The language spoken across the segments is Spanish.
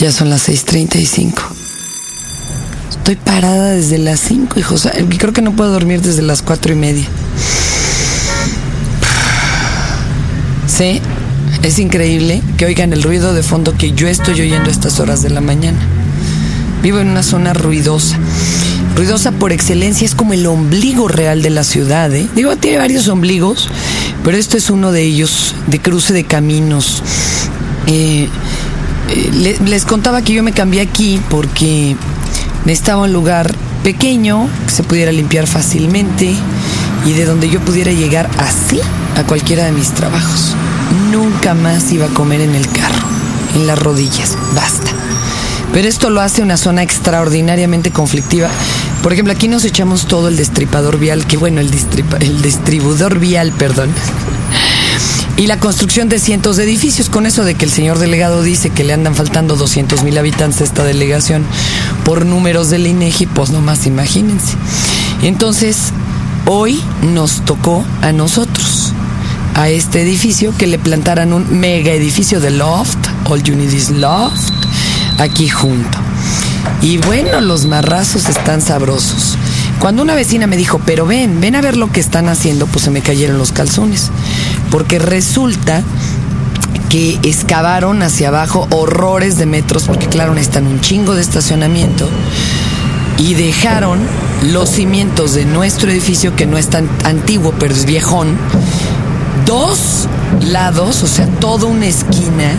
Ya son las 6:35. Estoy parada desde las 5, hijos. Creo que no puedo dormir desde las cuatro y media. Sí, es increíble que oigan el ruido de fondo que yo estoy oyendo a estas horas de la mañana. Vivo en una zona ruidosa. Ruidosa por excelencia es como el ombligo real de la ciudad. ¿eh? Digo, tiene varios ombligos, pero este es uno de ellos, de cruce de caminos. Eh, les contaba que yo me cambié aquí porque necesitaba un lugar pequeño, que se pudiera limpiar fácilmente y de donde yo pudiera llegar así a cualquiera de mis trabajos. Nunca más iba a comer en el carro, en las rodillas, basta. Pero esto lo hace una zona extraordinariamente conflictiva. Por ejemplo, aquí nos echamos todo el destripador vial, que bueno, el, el distribuidor vial, perdón. Y la construcción de cientos de edificios, con eso de que el señor delegado dice que le andan faltando 200 mil habitantes a esta delegación por números del INEGI, pues nomás imagínense. Entonces, hoy nos tocó a nosotros, a este edificio, que le plantaran un mega edificio de loft, All You Need is Loft, aquí junto. Y bueno, los marrazos están sabrosos. Cuando una vecina me dijo, pero ven, ven a ver lo que están haciendo, pues se me cayeron los calzones. Porque resulta que excavaron hacia abajo horrores de metros, porque claro, están un chingo de estacionamiento, y dejaron los cimientos de nuestro edificio, que no es tan antiguo, pero es viejón, dos lados, o sea, toda una esquina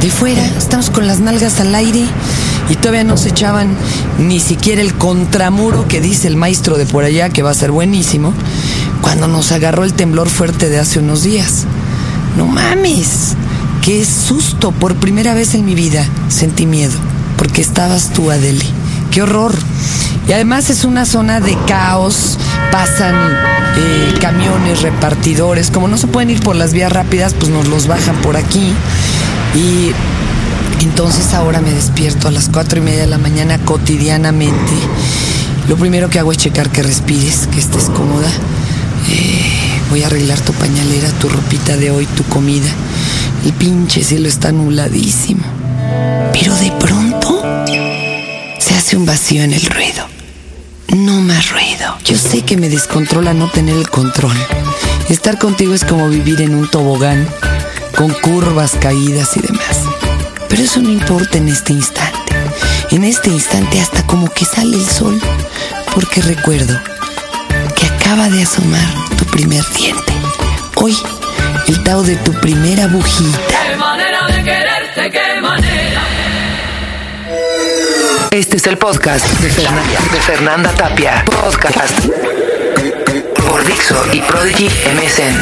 de fuera, estamos con las nalgas al aire y todavía no se echaban ni siquiera el contramuro que dice el maestro de por allá, que va a ser buenísimo, cuando nos agarró el temblor fuerte de hace unos días. No mames, qué susto, por primera vez en mi vida sentí miedo, porque estabas tú, Adele. Qué horror. Y además es una zona de caos, pasan eh, camiones, repartidores, como no se pueden ir por las vías rápidas, pues nos los bajan por aquí. Y entonces ahora me despierto a las cuatro y media de la mañana cotidianamente. Lo primero que hago es checar que respires, que estés cómoda. Eh, voy a arreglar tu pañalera, tu ropita de hoy, tu comida. El pinche cielo está nubladísimo. Pero de pronto se hace un vacío en el ruido. No más ruido. Yo sé que me descontrola no tener el control. Estar contigo es como vivir en un tobogán, con curvas, caídas y demás. Pero eso no importa en este instante. En este instante hasta como que sale el sol, porque recuerdo acaba de asomar tu primer diente. Hoy, el tao de tu primera bujita. Qué manera de quererte, qué manera. Este es el podcast de, de Fernanda Tapia. Podcast por Dixo y Prodigy MSN.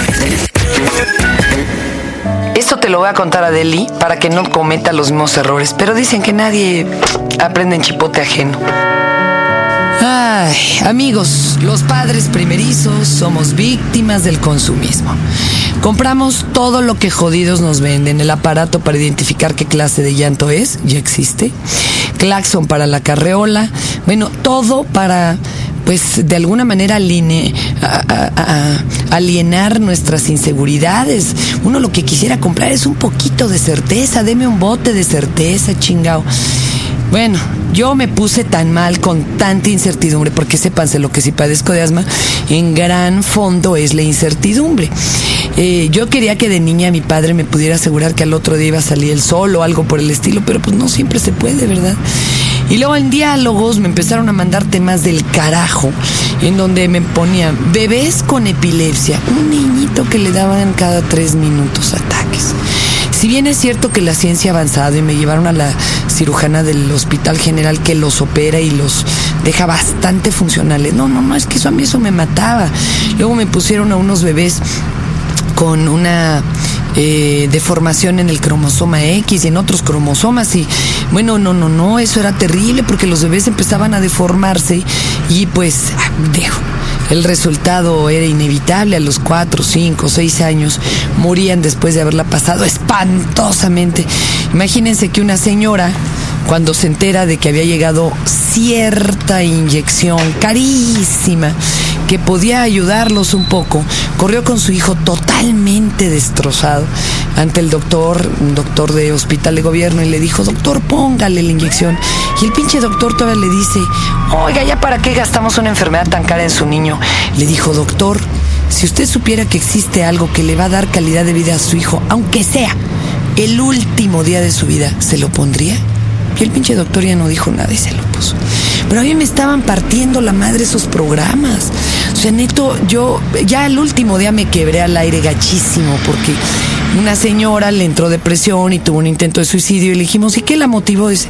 Esto te lo voy a contar a Deli para que no cometa los mismos errores, pero dicen que nadie aprende en chipote ajeno. Ay, amigos, los padres primerizos somos víctimas del consumismo. Compramos todo lo que jodidos nos venden. El aparato para identificar qué clase de llanto es, ya existe. Claxon para la carreola. Bueno, todo para pues de alguna manera alienar nuestras inseguridades. Uno lo que quisiera comprar es un poquito de certeza, deme un bote de certeza, chingao. Bueno, yo me puse tan mal con tanta incertidumbre, porque sépanse lo que si padezco de asma, en gran fondo es la incertidumbre. Eh, yo quería que de niña mi padre me pudiera asegurar que al otro día iba a salir el sol o algo por el estilo, pero pues no siempre se puede, ¿verdad? Y luego en diálogos me empezaron a mandar temas del carajo, en donde me ponían bebés con epilepsia, un niñito que le daban cada tres minutos ataques. Si bien es cierto que la ciencia ha avanzado y me llevaron a la cirujana del Hospital General que los opera y los deja bastante funcionales. No, no, no, es que eso a mí eso me mataba. Luego me pusieron a unos bebés con una eh, deformación en el cromosoma X y en otros cromosomas y bueno, no, no, no, eso era terrible porque los bebés empezaban a deformarse y pues, dejo. El resultado era inevitable a los 4, 5, 6 años. Morían después de haberla pasado espantosamente. Imagínense que una señora, cuando se entera de que había llegado cierta inyección carísima, que podía ayudarlos un poco, corrió con su hijo totalmente destrozado. Ante el doctor, un doctor de hospital de gobierno, y le dijo, doctor, póngale la inyección. Y el pinche doctor todavía le dice, oiga, ¿ya para qué gastamos una enfermedad tan cara en su niño? Le dijo, doctor, si usted supiera que existe algo que le va a dar calidad de vida a su hijo, aunque sea el último día de su vida, ¿se lo pondría? Y el pinche doctor ya no dijo nada y se lo puso. Pero a mí me estaban partiendo la madre esos programas. O sea, neto, yo ya el último día me quebré al aire gachísimo porque una señora le entró depresión y tuvo un intento de suicidio y le dijimos, ¿y qué la motivó? Dice,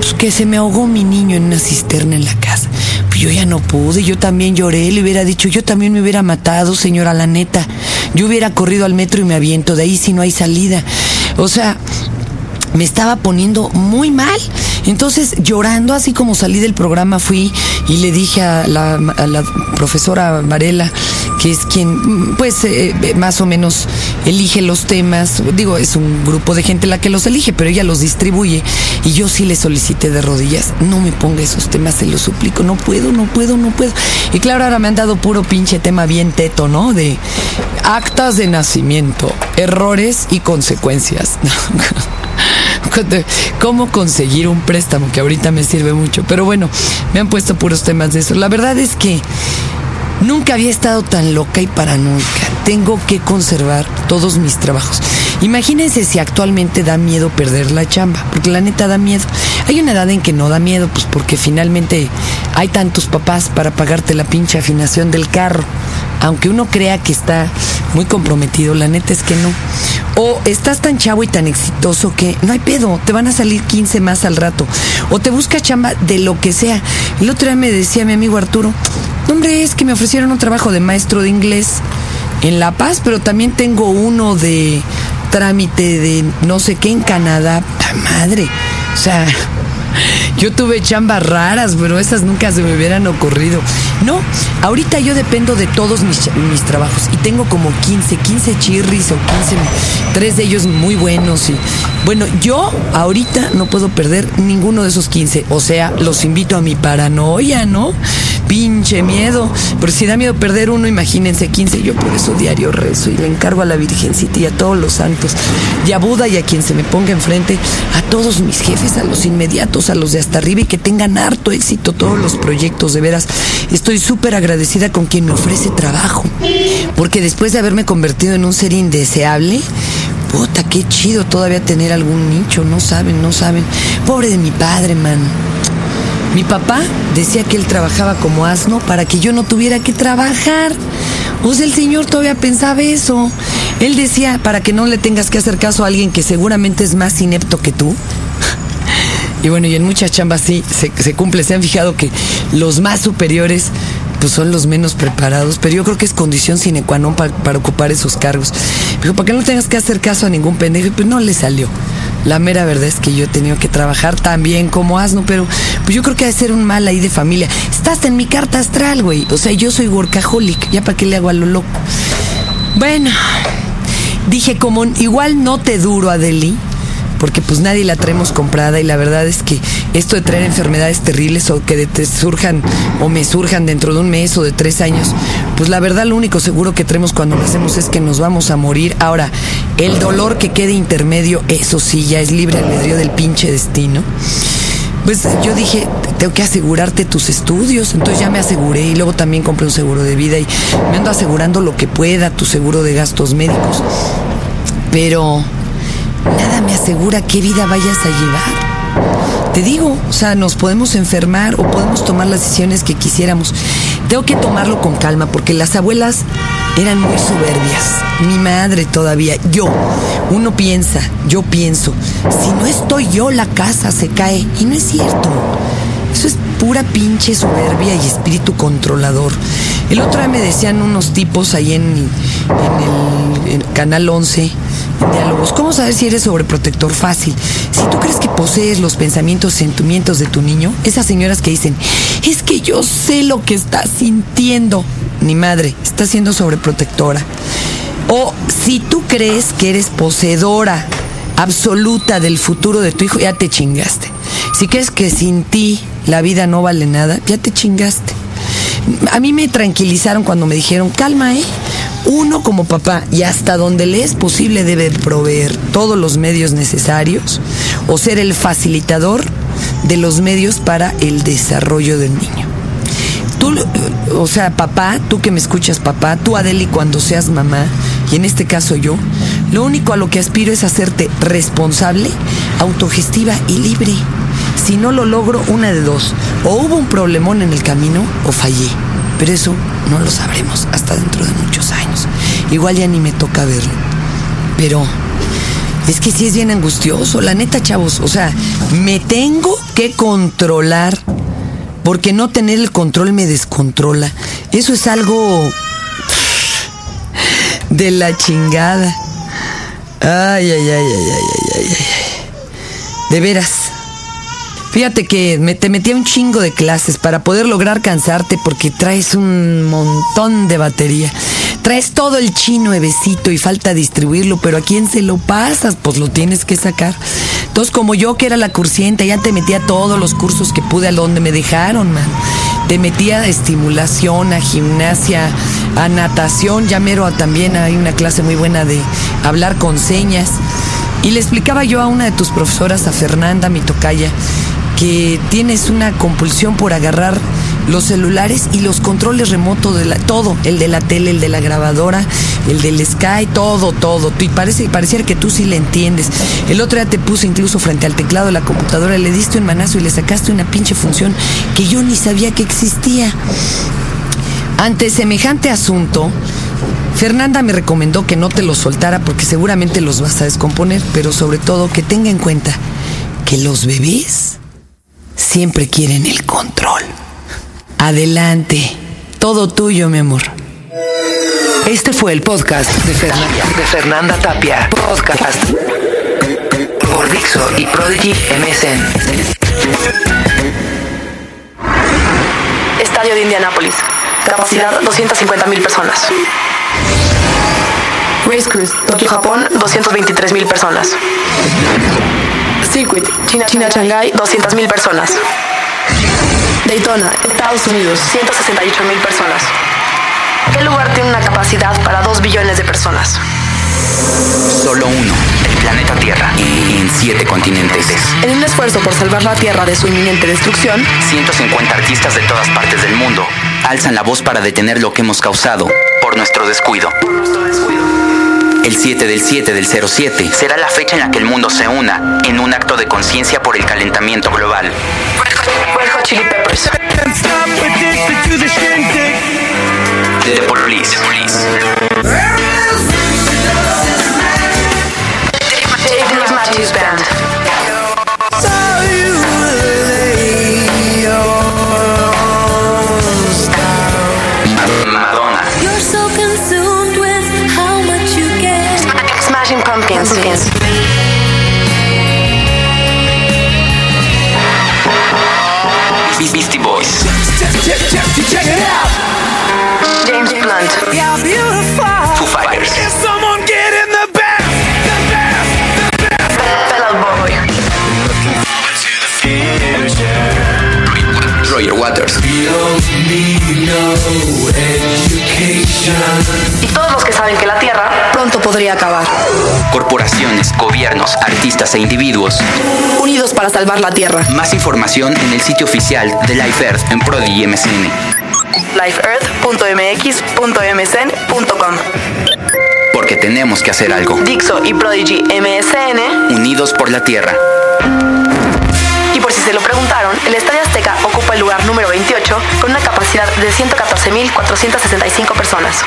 pues que se me ahogó mi niño en una cisterna en la casa. Pues yo ya no pude, yo también lloré, le hubiera dicho, yo también me hubiera matado, señora, la neta. Yo hubiera corrido al metro y me aviento, de ahí si no hay salida. O sea, me estaba poniendo muy mal. Entonces, llorando, así como salí del programa, fui y le dije a la, a la profesora Varela, que es quien, pues, eh, más o menos elige los temas. Digo, es un grupo de gente la que los elige, pero ella los distribuye. Y yo sí le solicité de rodillas, no me ponga esos temas, se los suplico, no puedo, no puedo, no puedo. Y claro, ahora me han dado puro pinche tema bien teto, ¿no? De actas de nacimiento, errores y consecuencias. cómo conseguir un préstamo, que ahorita me sirve mucho. Pero bueno, me han puesto puros temas de eso. La verdad es que nunca había estado tan loca y paranoica. Tengo que conservar todos mis trabajos. Imagínense si actualmente da miedo perder la chamba, porque la neta da miedo. Hay una edad en que no da miedo, pues porque finalmente hay tantos papás para pagarte la pinche afinación del carro. Aunque uno crea que está muy comprometido, la neta es que no. O estás tan chavo y tan exitoso que no hay pedo, te van a salir 15 más al rato. O te busca chamba de lo que sea. El otro día me decía mi amigo Arturo, hombre, es que me ofrecieron un trabajo de maestro de inglés en La Paz, pero también tengo uno de trámite de no sé qué en Canadá. ¡Ta madre! O sea, yo tuve chambas raras, pero esas nunca se me hubieran ocurrido. No, ahorita yo dependo de todos mis, trabajos y tengo como 15, 15 chirris o 15, tres de ellos muy buenos. Y bueno, yo ahorita no puedo perder ninguno de esos 15. O sea, los invito a mi paranoia, ¿no? Pinche miedo. Pero si da miedo perder uno, imagínense 15. Yo por eso diario rezo y le encargo a la Virgencita y a todos los santos, y a Buda y a quien se me ponga enfrente, a todos mis jefes, a los inmediatos, a los de hasta arriba y que tengan harto éxito todos los proyectos. De veras, estoy súper agradecida con quien me ofrece trabajo. Porque después de haberme convertido en un ser indeseable, puta, qué chido todavía tener algún nicho. No saben, no saben. Pobre de mi padre, man. Mi papá decía que él trabajaba como asno para que yo no tuviera que trabajar. O sea, el señor todavía pensaba eso. Él decía, para que no le tengas que hacer caso a alguien que seguramente es más inepto que tú. Y bueno, y en muchas chambas sí se, cumple. Se han fijado que los más superiores pues son los menos preparados, pero yo creo que es condición sine qua non para, ocupar esos cargos. Dijo, para que no tengas que hacer caso a ningún pendejo, pues no le salió. La mera verdad es que yo he tenido que trabajar también como asno, pero pues yo creo que ha de ser un mal ahí de familia. Estás en mi carta astral, güey. O sea, yo soy workaholic. Ya para qué le hago a lo loco. Bueno, dije como igual no te duro, Adeli, porque pues nadie la traemos comprada y la verdad es que esto de traer enfermedades terribles o que te surjan o me surjan dentro de un mes o de tres años, pues la verdad lo único seguro que traemos cuando nacemos es que nos vamos a morir. Ahora, el dolor que quede intermedio, eso sí, ya es libre albedrío del pinche destino. Pues yo dije, tengo que asegurarte tus estudios, entonces ya me aseguré y luego también compré un seguro de vida y me ando asegurando lo que pueda, tu seguro de gastos médicos. Pero nada me asegura qué vida vayas a llevar. Te digo, o sea, nos podemos enfermar o podemos tomar las decisiones que quisiéramos. Tengo que tomarlo con calma porque las abuelas eran muy soberbias. Mi madre todavía, yo. Uno piensa, yo pienso, si no estoy yo, la casa se cae. Y no es cierto. Pinche soberbia y espíritu controlador. El otro día me decían unos tipos ahí en, el Canal 11, en Diálogos, ¿cómo saber si eres sobreprotector fácil? Si tú crees que posees los pensamientos, sentimientos de tu niño, esas señoras que dicen, es que yo sé lo que está sintiendo. Ni madre, está siendo sobreprotectora. O si tú crees que eres poseedora absoluta del futuro de tu hijo, ya te chingaste. Si crees que sin ti la vida no vale nada, ya te chingaste. A mí me tranquilizaron cuando me dijeron, calma, ¿eh? uno como papá y hasta donde le es posible debe proveer todos los medios necesarios o ser el facilitador de los medios para el desarrollo del niño. Tú, o sea, papá, tú que me escuchas, papá, tú Adeli cuando seas mamá, y en este caso yo, lo único a lo que aspiro es hacerte responsable, autogestiva y libre. Si no lo logro, una de dos, o hubo un problemón en el camino o fallé. Pero eso no lo sabremos hasta dentro de muchos años. Igual ya ni me toca verlo. Pero es que sí es bien angustioso, la neta, chavos. O sea, me tengo que controlar. Porque no tener el control me descontrola. Eso es algo de la chingada. Ay, ay, ay, ay, ay, ay, ay. De veras. Fíjate que te metí a un chingo de clases para poder lograr cansarte porque traes un montón de batería. Traes todo el chino nuevecito y falta distribuirlo, pero ¿a quién se lo pasas? Pues lo tienes que sacar. Entonces, como yo que era la cursiente, ya te metí a todos los cursos que pude a donde me dejaron, man. Te metí a estimulación, a gimnasia, a natación, ya mero también hay una clase muy buena de hablar con señas. Y le explicaba yo a una de tus profesoras, a Fernanda, mi tocaya, que tienes una compulsión por agarrar los celulares y los controles remotos de la, todo, el de la tele, el de la grabadora, el del Sky, todo, todo. Y parece, pareciera que tú sí le entiendes. El otro día te puse incluso frente al teclado de la computadora, le diste un manazo y le sacaste una pinche función que yo ni sabía que existía. Ante semejante asunto, Fernanda me recomendó que no te los soltara porque seguramente los vas a descomponer, pero sobre todo que tenga en cuenta que los bebés siempre quieren el control. Adelante, todo tuyo, mi amor. Este fue el podcast de Fernanda, Tapia. Podcast por Dixo y Prodigy MSN. Estadio de Indianápolis. Capacidad 250 mil personas. Race Cruise, Tokio, Japón, 223 mil personas. Circuit, China, China Shanghai, 200 mil personas. Daytona, Estados Unidos, 168 mil personas. ¿Qué lugar tiene una capacidad para 2 billones de personas? Solo uno, el planeta Tierra, en siete continentes. En un esfuerzo por salvar la Tierra de su inminente destrucción, 150 artistas de todas partes del mundo alzan la voz para detener lo que hemos causado por nuestro descuido. El 7 del 7 del 07 será la fecha en la que el mundo se una en un acto de conciencia por el calentamiento global. Red Hot Chili Peppers, Be- Beastie Boys. Check, check, check, check it out. James Blunt. You're beautiful. Y todos los que saben que la Tierra pronto podría acabar. Corporaciones, gobiernos, artistas e individuos. Unidos para salvar la Tierra. Más información en el sitio oficial de Life Earth en Prodigy MSN. lifeearth.mx.msn.com Porque tenemos que hacer algo. Dixo y Prodigy MSN. Unidos por la Tierra. Se lo preguntaron, el Estadio Azteca ocupa el lugar número 28 con una capacidad de 114.465 personas.